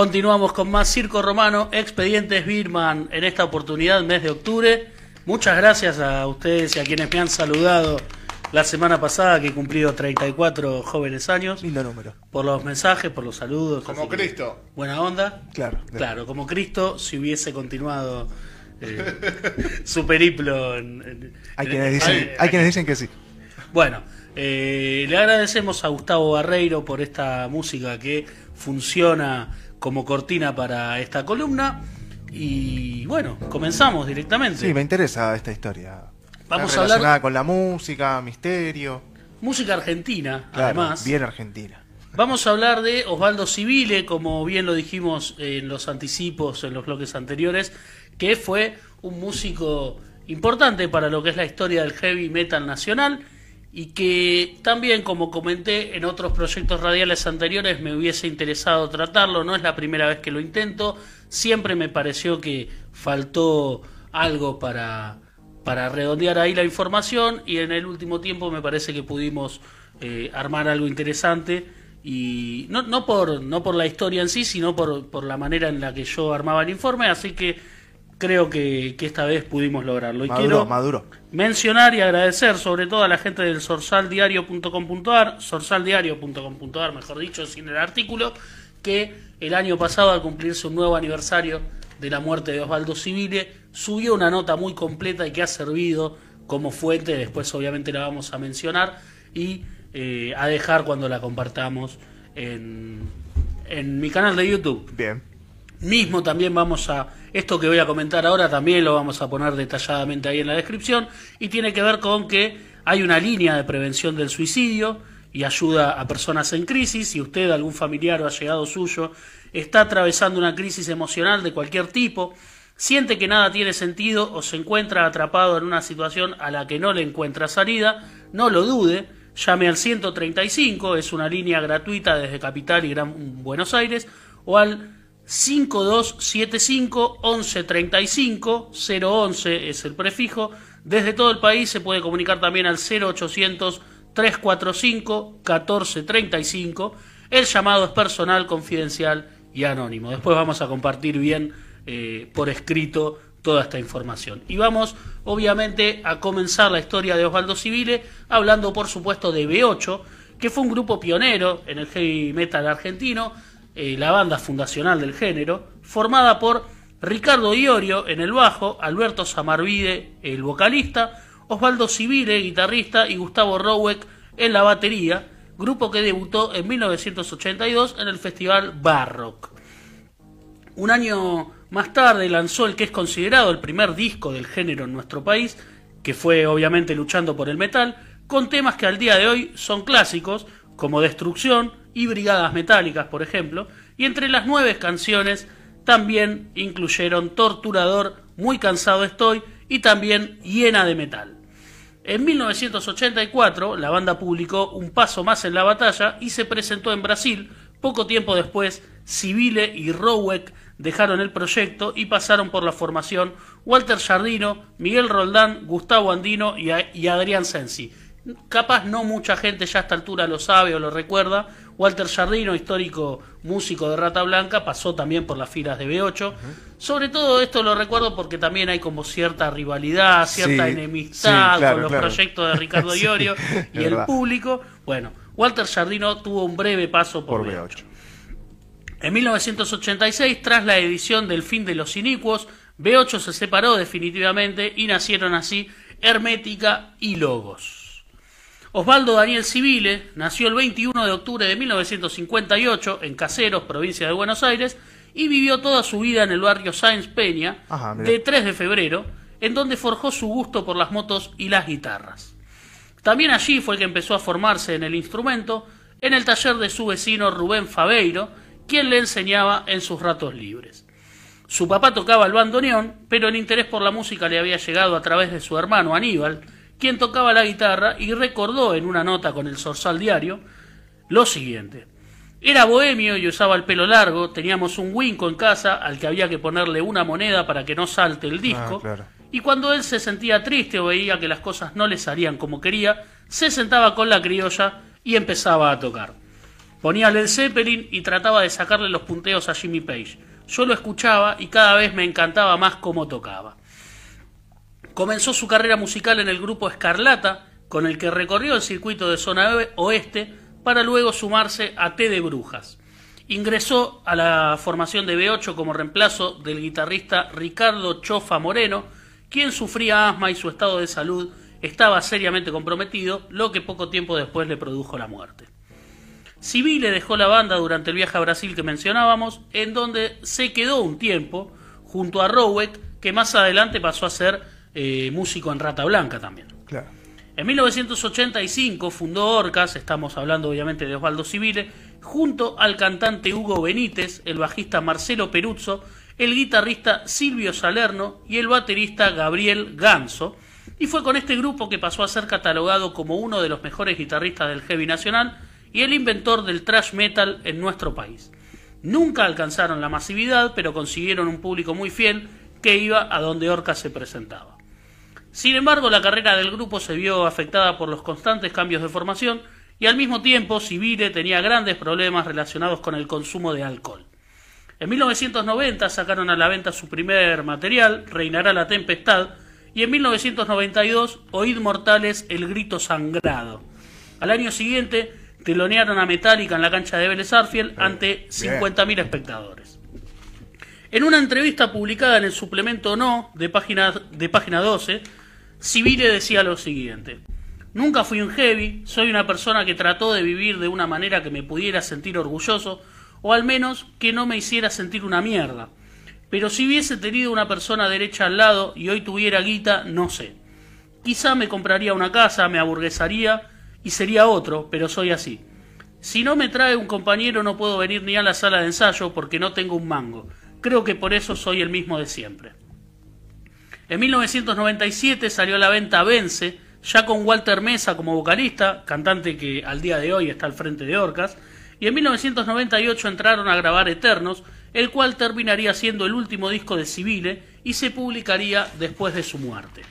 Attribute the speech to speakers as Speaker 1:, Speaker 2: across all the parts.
Speaker 1: Continuamos con más Circo Romano, Expedientes Birman, en esta oportunidad, mes de octubre. Muchas gracias a ustedes y a quienes me han saludado la semana pasada, que he cumplido 34 jóvenes años.
Speaker 2: Lindo número.
Speaker 1: Por los mensajes, por los saludos.
Speaker 3: Como Cristo.
Speaker 1: Buena onda.
Speaker 2: Claro.
Speaker 1: Claro, como Cristo, si hubiese continuado eh, su periplo. en- en-
Speaker 2: Hay
Speaker 1: en-
Speaker 2: quienes dicen,
Speaker 3: Ay,
Speaker 2: hay quienes dicen que sí.
Speaker 1: Bueno, eh, le agradecemos a Gustavo Barreiro por esta música que funciona como cortina para esta columna. Y bueno, comenzamos directamente.
Speaker 2: Sí, me interesa esta historia.
Speaker 1: Vamos
Speaker 2: Está
Speaker 1: a hablar-
Speaker 2: con la música, misterio.
Speaker 1: Música argentina,
Speaker 2: Claro,
Speaker 1: además.
Speaker 2: bien argentina.
Speaker 1: Vamos a hablar de Osvaldo Civile, como bien lo dijimos en los anticipos, en los bloques anteriores, que fue un músico importante para lo que es la historia del heavy metal nacional y que también, como comenté en otros proyectos radiales anteriores, me hubiese interesado tratarlo. No es la primera vez que lo intento. Siempre me pareció que faltó algo para, para redondear ahí la información y en el último tiempo me parece que pudimos eh, armar algo interesante y no, no por no por la historia en sí sino por, por la manera en la que yo armaba el informe así que creo que, que esta vez pudimos lograrlo y
Speaker 2: Maduro,
Speaker 1: quiero
Speaker 2: maduro.
Speaker 1: mencionar y agradecer sobre todo a la gente del sorsaldiario.com.ar, sorsaldiario.com.ar, mejor dicho, sin el artículo, que el año pasado al cumplirse un nuevo aniversario de la muerte de Osvaldo Civile, subió una nota muy completa y que ha servido como fuente, después obviamente la vamos a mencionar y eh, a dejar cuando la compartamos en, en mi canal de YouTube.
Speaker 2: Bien.
Speaker 1: Mismo también vamos a, esto que voy a comentar ahora también lo vamos a poner detalladamente ahí en la descripción y tiene que ver con que hay una línea de prevención del suicidio y ayuda a personas en crisis. Si usted, algún familiar o allegado suyo, está atravesando una crisis emocional de cualquier tipo, siente que nada tiene sentido o se encuentra atrapado en una situación a la que no le encuentra salida, no lo dude, llame al 135, es una línea gratuita desde Capital y Gran Buenos Aires, o al 5275 1135 011 es el prefijo. Desde todo el país se puede comunicar también al 0800 345 1435. El llamado es personal, confidencial y anónimo. Después vamos a compartir bien eh, por escrito toda esta información. Y vamos, obviamente, a comenzar la historia de Osvaldo Civile, hablando, por supuesto, de B8, que fue un grupo pionero en el heavy metal argentino, eh, la banda fundacional del género, formada por Ricardo Iorio en el bajo, Alberto Samarvide, el vocalista, Osvaldo Civile, guitarrista, y Gustavo Roweck en la batería, grupo que debutó en 1982 en el festival Barrock. Un año más tarde lanzó el que es considerado el primer disco del género en nuestro país, que fue obviamente luchando por el metal, con temas que al día de hoy son clásicos, como Destrucción y Brigadas Metálicas, por ejemplo, y entre las nueve canciones también incluyeron Torturador, Muy cansado estoy y también Hiena de Metal. En 1984 la banda publicó Un paso más en la batalla y se presentó en Brasil. Poco tiempo después, Civile y Roweck dejaron el proyecto y pasaron por la formación Walter Jardino, Miguel Roldán, Gustavo Andino y Adrián Sensi. Capaz no mucha gente ya a esta altura lo sabe o lo recuerda. Walter Jardino, histórico músico de Rata Blanca, pasó también por las filas de B8. Sobre todo esto lo recuerdo porque también hay como cierta rivalidad, cierta
Speaker 2: Sí,
Speaker 1: enemistad
Speaker 2: sí, claro,
Speaker 1: con los
Speaker 2: claro.
Speaker 1: proyectos de Ricardo
Speaker 2: Sí,
Speaker 1: Iorio y el
Speaker 2: verdad.
Speaker 1: público. Bueno, Walter Jardino tuvo un breve paso por,
Speaker 2: Por
Speaker 1: B8.
Speaker 2: B8.
Speaker 1: En 1986, tras la edición del fin de los inicuos, B8 se separó definitivamente y nacieron así Hermética y Logos. Osvaldo Daniel Civile nació el 21 de octubre de 1958 en Caseros, provincia de Buenos Aires, y vivió toda su vida en el barrio Sáenz Peña,
Speaker 2: Ajá,
Speaker 1: de 3 de febrero, en donde forjó su gusto por las motos y las guitarras. También allí fue que empezó a formarse en el instrumento, en el taller de su vecino Rubén Fabeiro, quien le enseñaba en sus ratos libres. Su papá tocaba el bandoneón, pero el interés por la música le había llegado a través de su hermano Aníbal, quien tocaba la guitarra y recordó en una nota con el Sorsal Diario lo siguiente. Era bohemio y usaba el pelo largo, teníamos un winco en casa al que había que ponerle una moneda para que no salte el disco,
Speaker 2: Ah, claro.
Speaker 1: y cuando él se sentía triste o veía que las cosas no le salían como quería, se sentaba con la criolla y empezaba a tocar. Ponía Led Zeppelin y trataba de sacarle los punteos a Jimmy Page. Yo lo escuchaba y cada vez me encantaba más cómo tocaba. Comenzó su carrera musical en el grupo Escarlata, con el que recorrió el circuito de zona oeste para luego sumarse a T de Brujas. Ingresó a la formación de B8 como reemplazo del guitarrista Ricardo Chofa Moreno, quien sufría asma y su estado de salud estaba seriamente comprometido, lo que poco tiempo después le produjo la muerte. Civile dejó la banda durante el viaje a Brasil que mencionábamos, en donde se quedó un tiempo junto a Rowek, que más adelante pasó a ser eh, músico en Rata Blanca también. En 1985 fundó Orcas, estamos hablando obviamente de Osvaldo Civile, junto al cantante Hugo Benítez, el bajista Marcelo Peruzzo, el guitarrista Silvio Salerno y el baterista Gabriel Ganso, y fue con este grupo que pasó a ser catalogado como uno de los mejores guitarristas del heavy nacional y el inventor del thrash metal en nuestro país. Nunca alcanzaron la masividad, pero consiguieron un público muy fiel que iba a donde Orcas se presentaba. Sin embargo, la carrera del grupo se vio afectada por los constantes cambios de formación y al mismo tiempo Civile tenía grandes problemas relacionados con el consumo de alcohol. En 1990 sacaron a la venta su primer material, Reinará la Tempestad, y en 1992 Oíd Mortales El Grito Sangrado. Al año siguiente telonearon a Metallica en la cancha de Vélez Arfiel ante 50.000 espectadores. En una entrevista publicada en el suplemento No de página, de página 12, Civile decía lo siguiente. Nunca fui un heavy, soy una persona que trató de vivir de una manera que me pudiera sentir orgulloso, o al menos que no me hiciera sentir una mierda. Pero si hubiese tenido una persona derecha al lado y hoy tuviera guita, no sé. Quizá me compraría una casa, me aburguesaría y sería otro, pero soy así. Si no me trae un compañero no puedo venir ni a la sala de ensayo porque no tengo un mango. Creo que por eso soy el mismo de siempre. En 1997 salió a la venta Vence, ya con Walter Mesa como vocalista, cantante que al día de hoy está al frente de Orcas, y en 1998 entraron a grabar Eternos, el cual terminaría siendo el último disco de Civile y se publicaría después de su muerte.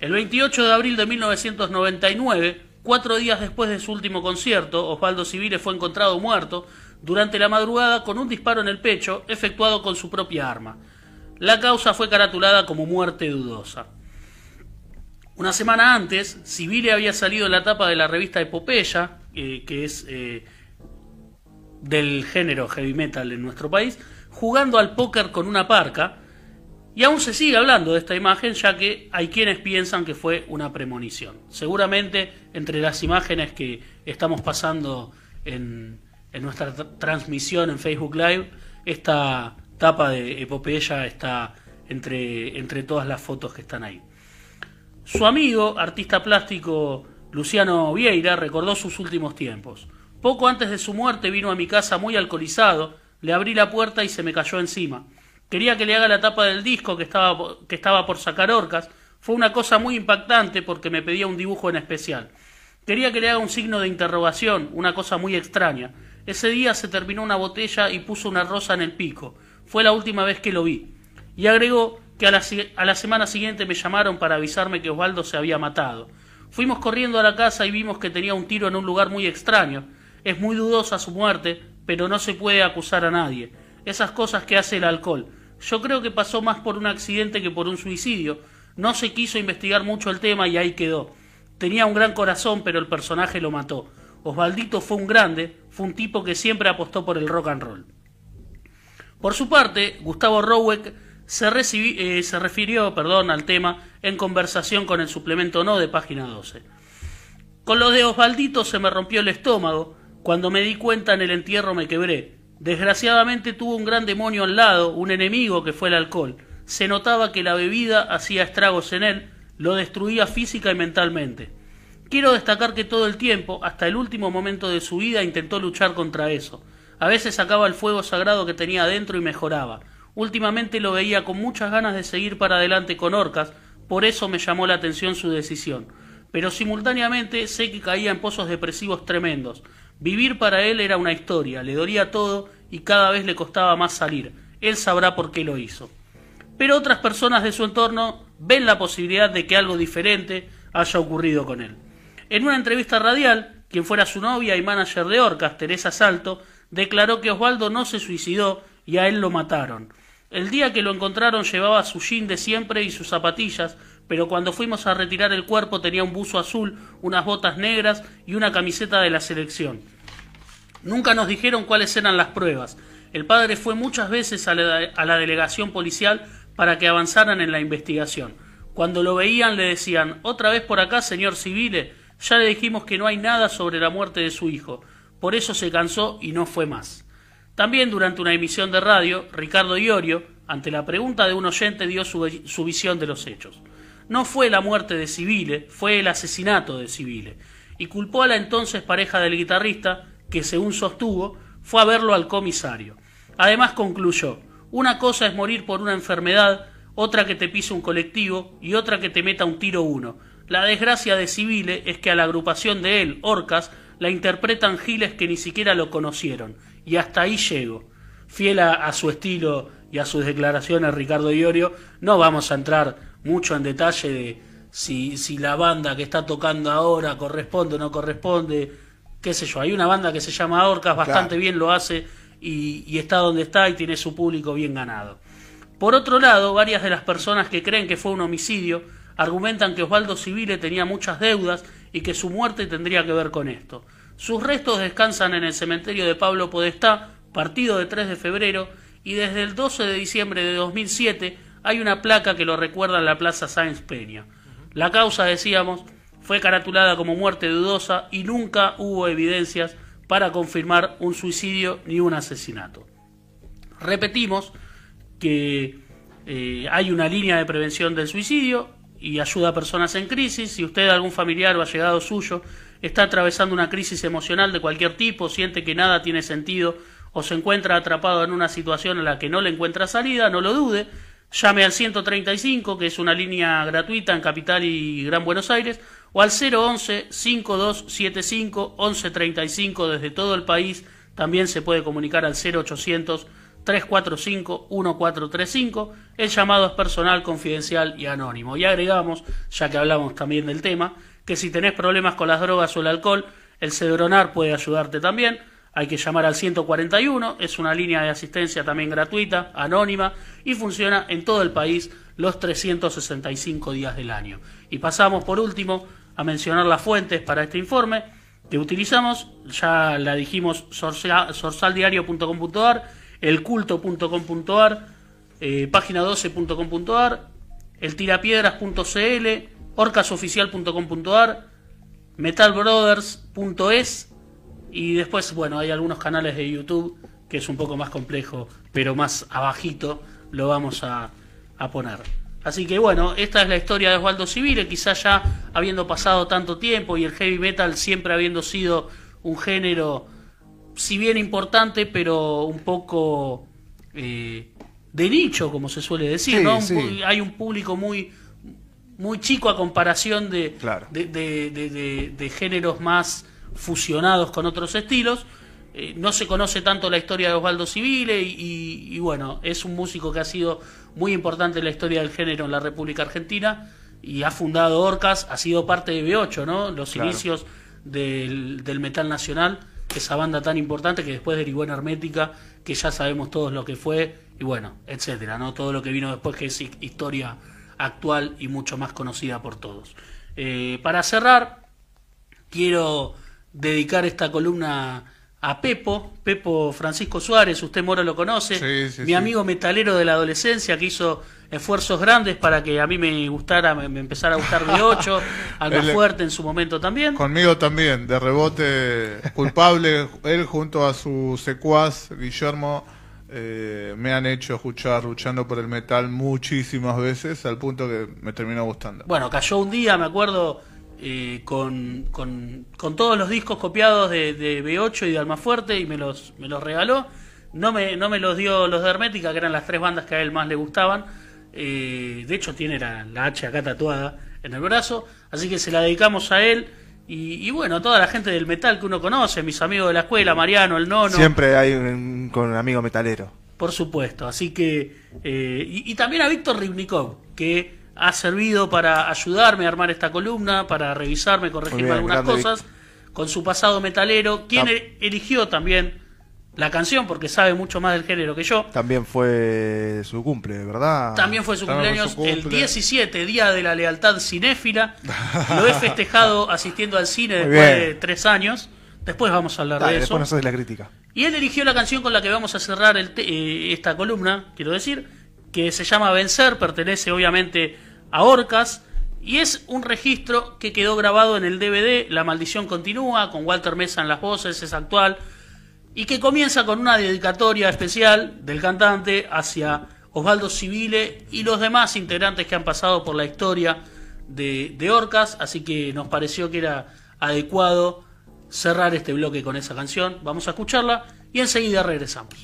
Speaker 1: El 28 de abril de 1999, cuatro días después de su último concierto, Osvaldo Civile fue encontrado muerto durante la madrugada con un disparo en el pecho efectuado con su propia arma. La causa fue caratulada como muerte dudosa. Una semana antes, Civile había salido en la tapa de la revista Epopeya, eh, que es eh, del género heavy metal en nuestro país, jugando al póker con una parca, y aún se sigue hablando de esta imagen, ya que hay quienes piensan que fue una premonición. Seguramente entre las imágenes que estamos pasando en, en nuestra transmisión en Facebook Live, esta tapa de Epopeya está entre, entre todas las fotos que están ahí. Su amigo, artista plástico Luciano Vieira, recordó sus últimos tiempos. Poco antes de su muerte vino a mi casa muy alcoholizado, le abrí la puerta y se me cayó encima. Quería que le haga la tapa del disco que estaba, que estaba por sacar orcas. Fue una cosa muy impactante porque me pedía un dibujo en especial. Quería que le haga un signo de interrogación, una cosa muy extraña. Ese día se terminó una botella y puso una rosa en el pico. Fue la última vez que lo vi. Y agregó que a la, semana siguiente me llamaron para avisarme que Osvaldo se había matado. Fuimos corriendo a la casa y vimos que tenía un tiro en un lugar muy extraño. Es muy dudosa su muerte, pero no se puede acusar a nadie. Esas cosas que hace el alcohol. Yo creo que pasó más por un accidente que por un suicidio. No se quiso investigar mucho el tema y ahí quedó. Tenía un gran corazón, pero el personaje lo mató. Osvaldito fue un grande, fue un tipo que siempre apostó por el rock and roll. Por su parte, Gustavo Rowek se, eh, se refirió perdón, al tema en conversación con el suplemento no de página 12. Con lo de Osvaldito se me rompió el estómago, cuando me di cuenta en el entierro me quebré. Desgraciadamente tuvo un gran demonio al lado, un enemigo que fue el alcohol. Se notaba que la bebida hacía estragos en él, lo destruía física y mentalmente. Quiero destacar que todo el tiempo, hasta el último momento de su vida, intentó luchar contra eso. A veces sacaba el fuego sagrado que tenía adentro y mejoraba. Últimamente lo veía con muchas ganas de seguir para adelante con Orcas, por eso me llamó la atención su decisión. Pero simultáneamente sé que caía en pozos depresivos tremendos. Vivir para él era una historia, le dolía todo y cada vez le costaba más salir. Él sabrá por qué lo hizo. Pero otras personas de su entorno ven la posibilidad de que algo diferente haya ocurrido con él. En una entrevista radial, quien fuera su novia y manager de Orcas, Teresa Salto, declaró que Osvaldo no se suicidó y a él lo mataron. El día que lo encontraron llevaba su jean de siempre y sus zapatillas, pero cuando fuimos a retirar el cuerpo tenía un buzo azul, unas botas negras y una camiseta de la selección. Nunca nos dijeron cuáles eran las pruebas. El padre fue muchas veces a la, delegación policial para que avanzaran en la investigación. Cuando lo veían le decían otra vez por acá, señor Civile, ya le dijimos que no hay nada sobre la muerte de su hijo. Por eso se cansó y no fue más. También durante una emisión de radio, Ricardo Iorio, ante la pregunta de un oyente, dio su, su visión de los hechos. No fue la muerte de Civile, fue el asesinato de Civile, y culpó a la entonces pareja del guitarrista, que según sostuvo, fue a verlo al comisario. Además concluyó, una cosa es morir por una enfermedad, otra que te pise un colectivo y otra que te meta un tiro uno. La desgracia de Civile es que a la agrupación de él, Orcas, la interpretan giles que ni siquiera lo conocieron. Y hasta ahí llego. Fiel a, su estilo y a sus declaraciones, Ricardo Iorio, no vamos a entrar mucho en detalle de si, si la banda que está tocando ahora corresponde o no corresponde, qué sé yo. Hay una banda que se llama Orcas, bastante bien lo hace y, está donde está y tiene su público bien ganado. Por otro lado, varias de las personas que creen que fue un homicidio argumentan que Osvaldo Civile tenía muchas deudas y que su muerte tendría que ver con esto. Sus restos descansan en el cementerio de Pablo Podestá, partido de 3 de febrero, y desde el 12 de diciembre de 2007 hay una placa que lo recuerda en la Plaza Sáenz Peña. La causa, decíamos, fue caratulada como muerte dudosa y nunca hubo evidencias para confirmar un suicidio ni un asesinato. Repetimos que eh, hay una línea de prevención del suicidio y ayuda a personas en crisis. Si usted, algún familiar o allegado suyo, está atravesando una crisis emocional de cualquier tipo, siente que nada tiene sentido o se encuentra atrapado en una situación en la que no le encuentra salida, no lo dude. Llame al 135, que es una línea gratuita en Capital y Gran Buenos Aires, o al 011 5275 1135 desde todo el país. También se puede comunicar al 0800 345 1435. El llamado es personal, confidencial y anónimo. Y agregamos, ya que hablamos también del tema, que si tenés problemas con las drogas o el alcohol, el Cedronar puede ayudarte también. Hay que llamar al 141, es una línea de asistencia también gratuita, anónima y funciona en todo el país los 365 días del año. Y pasamos por último a mencionar las fuentes para este informe que utilizamos, ya la dijimos, sorsaldiario.com.ar, elculto.com.ar, eh, página12.com.ar, eltirapiedras.cl, orcasoficial.com.ar, metalbrothers.es y después, bueno, hay algunos canales de YouTube que es un poco más complejo, pero más abajito lo vamos a, a poner. Así que bueno, esta es la historia de Osvaldo Civile, quizás ya habiendo pasado tanto tiempo y el heavy metal siempre habiendo sido un género, si bien importante, pero un poco eh, de nicho, como se suele decir, ¿no? Hay un público muy muy chico a comparación de, de, géneros más fusionados con otros estilos. Eh, no se conoce tanto la historia de Osvaldo Civile y, bueno, es un músico que ha sido muy importante en la historia del género en la República Argentina y ha fundado Orcas, ha sido parte de B8, ¿no? Los inicios del, metal nacional, esa banda tan importante que después derivó en Hermética, que ya sabemos todos lo que fue y bueno, etcétera, ¿no? Todo lo que vino después que es historia actual y mucho más conocida por todos. Eh, para cerrar, quiero dedicar esta columna a Pepo, Pepo Francisco Suárez, usted Moro lo conoce, mi amigo metalero de la adolescencia que hizo esfuerzos grandes para que a mí me gustara, me, empezara a gustar de 8, algo fuerte en su momento también.
Speaker 3: Conmigo también, de rebote culpable, él junto a su secuaz Guillermo eh, me han hecho escuchar luchando por el metal muchísimas veces al punto que me terminó gustando.
Speaker 1: Bueno, cayó un día, me acuerdo, eh, con, con, todos los discos copiados de, de, B8 y de Almafuerte y me los, me los regaló. No me, no me los dio los de Hermética, que eran las tres bandas que a él más le gustaban. Eh, de hecho, tiene la, H acá tatuada en el brazo. Así que se la dedicamos a él. Y, bueno, a toda la gente del metal que uno conoce, mis amigos de la escuela, Mariano, el Nono.
Speaker 2: Siempre hay un, con un amigo metalero.
Speaker 1: Por supuesto, así que. Eh, y, y, también a Víctor Ribnikov, que ha servido para ayudarme a armar esta columna, para revisarme, corregirme algunas cosas. con su pasado metalero, quien e- eligió también la canción, porque sabe mucho más del género que yo.
Speaker 2: También fue su cumple, ¿verdad?
Speaker 1: También fue su
Speaker 3: También
Speaker 1: cumpleaños
Speaker 3: fue su
Speaker 1: el
Speaker 3: cumple.
Speaker 1: 17, Día de la Lealtad Cinéfila. Lo he festejado asistiendo al cine
Speaker 2: Muy
Speaker 1: después
Speaker 2: bien.
Speaker 1: de tres años. Después vamos a hablar
Speaker 2: Dale,
Speaker 1: de eso.
Speaker 2: después nos haces la crítica.
Speaker 1: Y él eligió la canción con la que vamos a cerrar el te- eh, esta columna, quiero decir, que se llama Vencer, pertenece obviamente a Orcas, y es un registro que quedó grabado en el DVD La Maldición Continúa, con Walter Mesa en las voces, es actual, y que comienza con una dedicatoria especial del cantante hacia Osvaldo Civile y los demás integrantes que han pasado por la historia de, de Orcas, así que nos pareció que era adecuado cerrar este bloque con esa canción. Vamos a escucharla y enseguida regresamos.